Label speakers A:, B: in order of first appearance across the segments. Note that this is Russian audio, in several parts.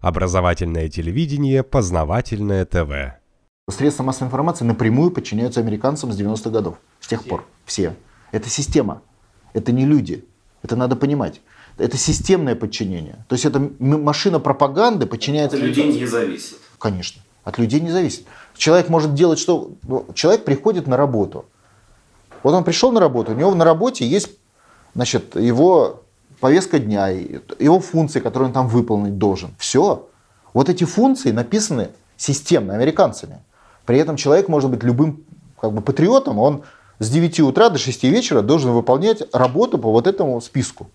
A: Образовательное телевидение, познавательное ТВ.
B: Средства массовой информации напрямую подчиняются американцам с 90-х годов. С тех пор. Все. Это система. Это не люди. Это надо понимать. Это системное подчинение. То есть это машина пропаганды подчиняется...
C: От людей не зависит.
B: Конечно. От людей не зависит. Человек может делать что... Человек приходит на работу. Вот он пришел на работу, у него на работе есть значит, его повестка дня, его функции, которые он там выполнить должен. Все. Вот эти функции написаны системно американцами. При этом человек может быть любым как бы, патриотом, он с 9 утра до 6 вечера должен выполнять работу по вот этому списку.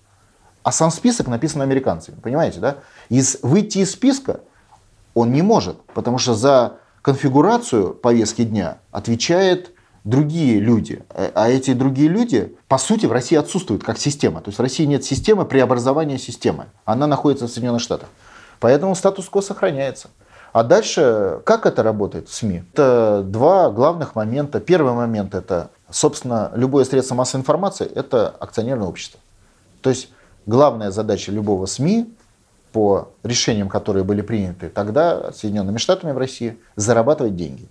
B: А сам список написан американцами, понимаете, да? Из, выйти из списка он не может, потому что за конфигурацию повестки дня отвечает другие люди. Э, а эти другие люди, по сути, в России отсутствуют как система. То есть в России нет системы преобразования системы. Она находится в Соединенных Штатах. Поэтому статус-кво сохраняется. А дальше, как это работает в СМИ? Это два главных момента. Первый момент – это, собственно, любое средство массовой информации – это акционерное общество. То есть главная задача любого СМИ по решениям, которые были приняты тогда Соединенными Штатами в России, зарабатывать деньги.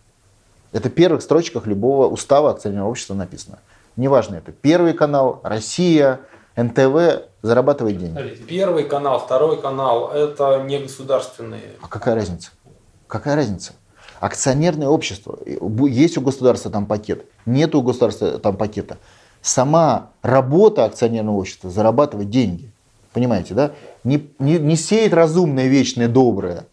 B: Это в первых строчках любого устава акционерного общества написано. Неважно это Первый канал, Россия, НТВ зарабатывает деньги.
D: Первый канал, второй канал – это не государственные.
B: А какая разница? Какая разница? Акционерное общество. Есть у государства там пакет, нет у государства там пакета. Сама работа акционерного общества зарабатывать деньги. Понимаете, да? Не, не, не сеять разумное, вечное, доброе.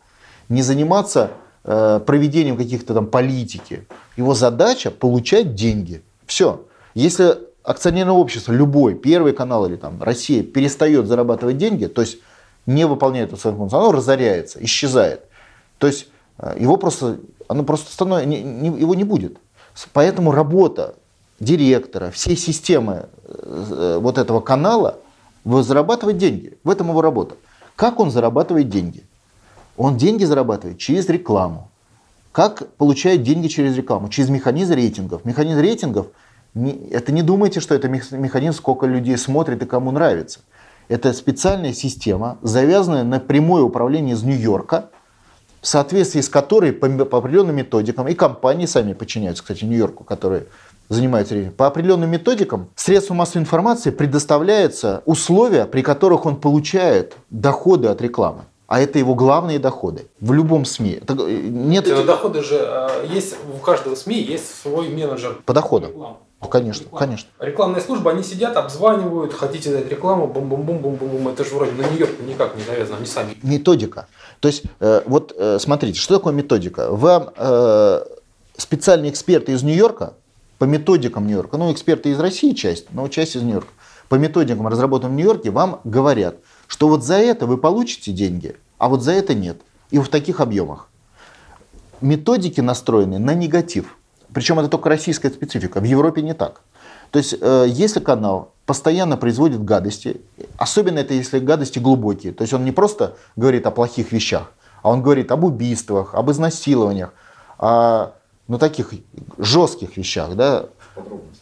B: Не заниматься проведением каких-то там политики. Его задача получать деньги. Все. Если акционерное общество, любой, Первый канал или там Россия перестает зарабатывать деньги, то есть не выполняет свою функцию, оно разоряется, исчезает. То есть э, его просто, оно просто становится, его не будет. Поэтому работа директора, всей системы э, вот этого канала зарабатывать деньги. В этом его работа. Как он зарабатывает деньги? Он деньги зарабатывает через рекламу. Как получает деньги через рекламу? Через механизм рейтингов. Механизм рейтингов, это не думайте, что это механизм, сколько людей смотрит и кому нравится. Это специальная система, завязанная на прямое управление из Нью-Йорка, в соответствии с которой по, определенным методикам, и компании сами подчиняются, кстати, Нью-Йорку, которые занимаются рейтингом, по определенным методикам средству массовой информации предоставляются условия, при которых он получает доходы от рекламы а это его главные доходы в любом СМИ.
D: Э, нет... Это доходы же э, есть у каждого СМИ есть свой менеджер
B: по доходам. Ну, конечно, Реклама. конечно.
D: Рекламная служба, они сидят, обзванивают, хотите дать рекламу, бум-бум-бум-бум-бум. Это же вроде на Нью-Йорк никак не завязано, они сами.
B: Методика. То есть, э, вот э, смотрите, что такое методика? Вам э, специальные эксперты из Нью-Йорка, по методикам Нью-Йорка, ну, эксперты из России часть, но часть из Нью-Йорка, по методикам, разработанным в Нью-Йорке, вам говорят – что вот за это вы получите деньги, а вот за это нет. И в таких объемах. Методики настроены на негатив. Причем это только российская специфика. В Европе не так. То есть, э, если канал постоянно производит гадости, особенно это если гадости глубокие, то есть он не просто говорит о плохих вещах, а он говорит об убийствах, об изнасилованиях, о ну, таких жестких вещах, да,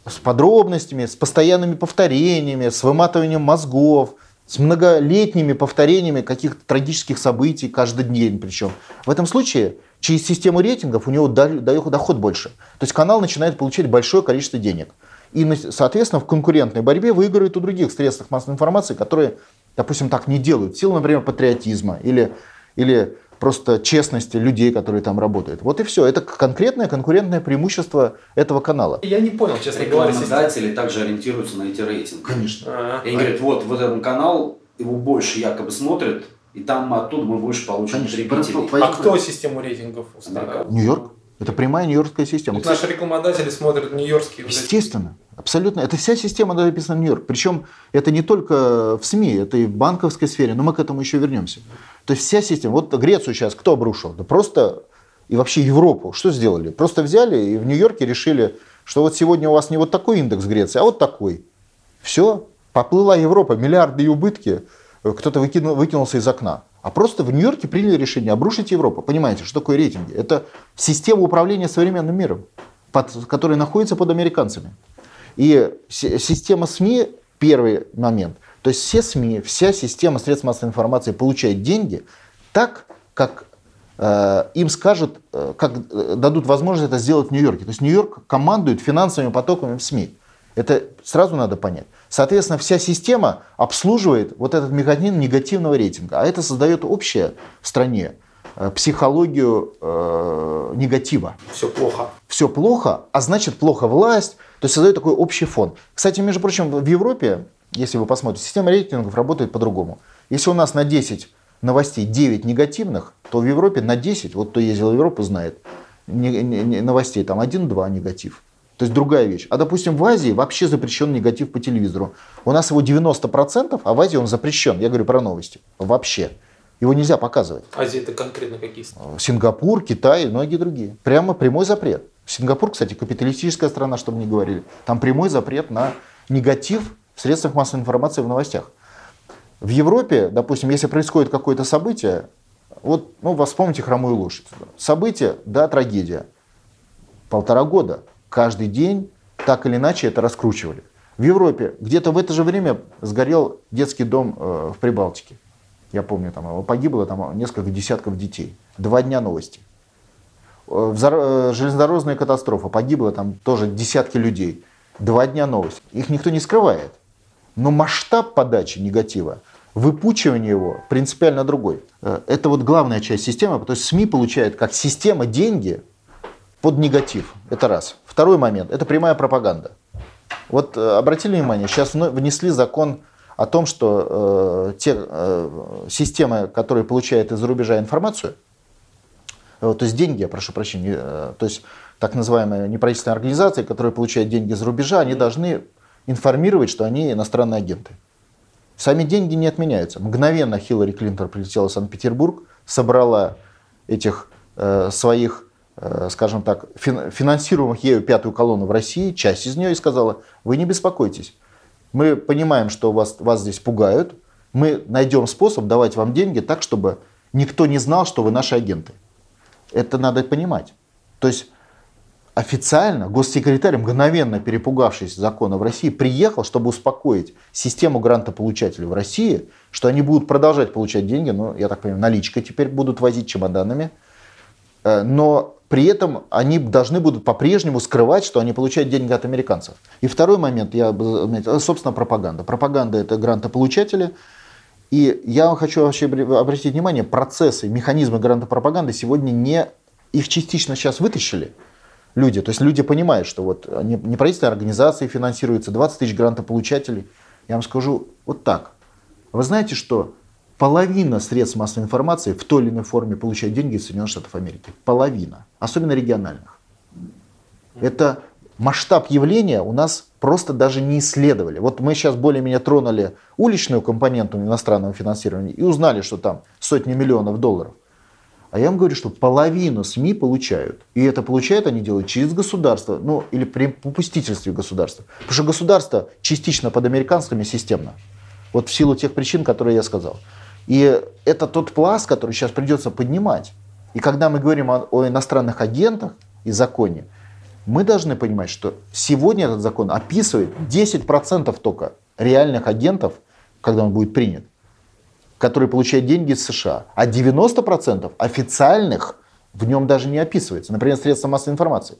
B: с подробностями, с постоянными повторениями, с выматыванием мозгов, с многолетними повторениями каких-то трагических событий каждый день причем. В этом случае через систему рейтингов у него доход больше. То есть канал начинает получать большое количество денег. И, соответственно, в конкурентной борьбе выигрывает у других средств массовой информации, которые, допустим, так не делают. В силу, например, патриотизма или, или просто честности людей, которые там работают. Вот и все. Это конкретное конкурентное преимущество этого канала.
D: Я не понял, честно говоря.
C: Рекламодатели также ориентируются на эти рейтинги.
B: Конечно.
C: А-а-а. И они говорят, вот, вот этот канал, его больше якобы смотрят, и там оттуда мы больше получим
D: потребителей. А кто систему рейтингов
B: устанавливает? Нью-Йорк. Это прямая нью-йоркская система.
D: Наши рекламодатели смотрят нью-йоркские.
B: Естественно. Абсолютно. Это вся система написана в Нью-Йорк. Причем это не только в СМИ, это и в банковской сфере, но мы к этому еще вернемся. То есть вся система. Вот Грецию сейчас кто обрушил? Да просто и вообще Европу. Что сделали? Просто взяли и в Нью-Йорке решили, что вот сегодня у вас не вот такой индекс Греции, а вот такой. Все. Поплыла Европа, миллиарды и убытки. Кто-то выкинул, выкинулся из окна. А просто в Нью-Йорке приняли решение обрушить Европу. Понимаете, что такое рейтинги? Это система управления современным миром, под, которая находится под американцами. И система СМИ, первый момент, то есть все СМИ, вся система средств массовой информации получает деньги так, как э, им скажут, э, как э, дадут возможность это сделать в Нью-Йорке. То есть Нью-Йорк командует финансовыми потоками в СМИ. Это сразу надо понять. Соответственно, вся система обслуживает вот этот механизм негативного рейтинга. А это создает общее в стране психологию э, негатива.
D: Все плохо.
B: Все плохо, а значит плохо власть. То есть создает такой общий фон. Кстати, между прочим, в Европе, если вы посмотрите, система рейтингов работает по-другому. Если у нас на 10 новостей 9 негативных, то в Европе на 10, вот кто ездил в Европу, знает, новостей там 1-2 негатив. То есть другая вещь. А допустим в Азии вообще запрещен негатив по телевизору. У нас его 90%, а в Азии он запрещен. Я говорю про новости. Вообще. Его нельзя показывать.
D: Азия это конкретно какие страны?
B: Сингапур, Китай и многие другие. Прямо прямой запрет. Сингапур, кстати, капиталистическая страна, чтобы не говорили. Там прямой запрет на негатив в средствах массовой информации в новостях. В Европе, допустим, если происходит какое-то событие, вот, ну, вы вспомните хромую лошадь. Событие, да, трагедия. Полтора года. Каждый день так или иначе это раскручивали. В Европе где-то в это же время сгорел детский дом э, в Прибалтике. Я помню, там погибло там несколько десятков детей. Два дня новости. Э, э, Железнодорожная катастрофа. Погибло там тоже десятки людей. Два дня новости. Их никто не скрывает. Но масштаб подачи негатива, выпучивание его принципиально другой. Э, Это вот главная часть системы. То есть СМИ получает как система деньги под негатив. Это раз. Второй момент. Это прямая пропаганда. Вот обратили внимание, сейчас внесли закон о том, что э, те э, системы, которые получают из-за рубежа информацию, то есть деньги, я прошу прощения, э, то есть так называемые неправительственные организации, которые получают деньги из-за рубежа, они должны информировать, что они иностранные агенты. Сами деньги не отменяются. Мгновенно Хиллари Клинтон прилетела в Санкт-Петербург, собрала этих э, своих, э, скажем так, фин- финансируемых ею пятую колонну в России, часть из нее, и сказала, вы не беспокойтесь, мы понимаем, что вас, вас здесь пугают, мы найдем способ давать вам деньги так, чтобы никто не знал, что вы наши агенты. Это надо понимать. То есть официально госсекретарь, мгновенно перепугавшись закона в России, приехал, чтобы успокоить систему грантополучателей в России, что они будут продолжать получать деньги, ну, я так понимаю, наличкой теперь будут возить чемоданами, Э, но при этом они должны будут по-прежнему скрывать, что они получают деньги от американцев. И второй момент, я это, собственно, пропаганда. Пропаганда – это грантополучатели. И я хочу вообще обратить внимание, процессы, механизмы грантопропаганды сегодня не... Их частично сейчас вытащили люди. То есть люди понимают, что вот не- неправительственные организации финансируются, 20 тысяч грантополучателей. Я вам скажу вот так. Вы знаете, что половина средств массовой информации в той или иной форме получает деньги из Соединенных Штатов Америки. Половина. Особенно региональных. Это масштаб явления у нас просто даже не исследовали. Вот мы сейчас более-менее тронули уличную компоненту иностранного финансирования и узнали, что там сотни миллионов долларов. А я вам говорю, что половину СМИ получают. И это получают они делают через государство, ну или при попустительстве государства. Потому что государство частично под американскими системно. Вот в силу тех причин, которые я сказал. И это тот пласт, который сейчас придется поднимать. И когда мы говорим о, о иностранных агентах и законе, мы должны понимать, что сегодня этот закон описывает 10% только реальных агентов, когда он будет принят, которые получают деньги из США, а 90% официальных в нем даже не описывается. Например, средства массовой информации.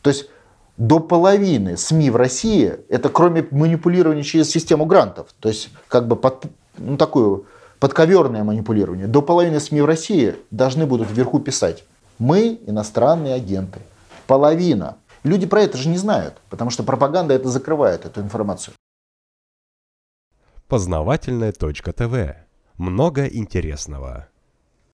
B: То есть до половины СМИ в России, это кроме манипулирования через систему грантов, то есть как бы под, ну, такое подковерное манипулирование, до половины СМИ в России должны будут вверху писать «Мы иностранные агенты». Половина. Люди про это же не знают, потому что пропаганда это закрывает, эту информацию.
A: Познавательная точка ТВ. Много интересного.